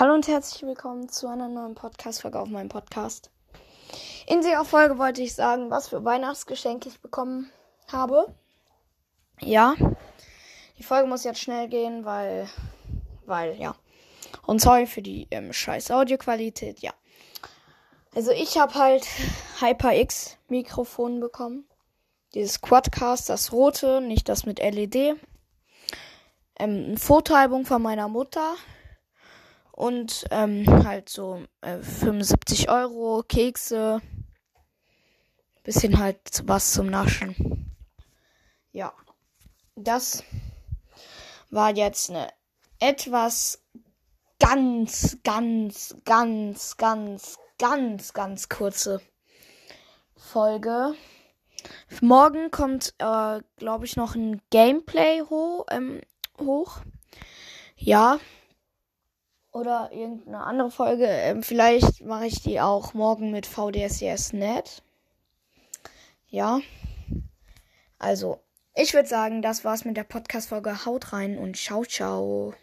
herzlich willkommen zu einer neuen Podcast-Folge auf meinem Podcast. In dieser Folge wollte ich sagen, was für Weihnachtsgeschenke ich bekommen habe. Ja, die Folge muss jetzt schnell gehen, weil, weil, ja. Und sorry für die ähm, scheiß Audioqualität, ja. Also ich habe halt HyperX Mikrofon bekommen. Dieses Quadcast, das rote, nicht das mit LED. Ähm, ein Fotoalbum von meiner Mutter und ähm, halt so äh, 75 Euro, Kekse, bisschen halt was zum Naschen. Ja, das war jetzt eine etwas ganz, ganz, ganz, ganz, ganz, ganz kurze Folge. Morgen kommt, äh, glaube ich, noch ein Gameplay ho ähm, hoch. Ja, oder irgendeine andere Folge. Ähm, vielleicht mache ich die auch morgen mit VDSCS.net. Ja. Also, ich würde sagen, das war's mit der Podcast-Folge. Haut rein und ciao, ciao.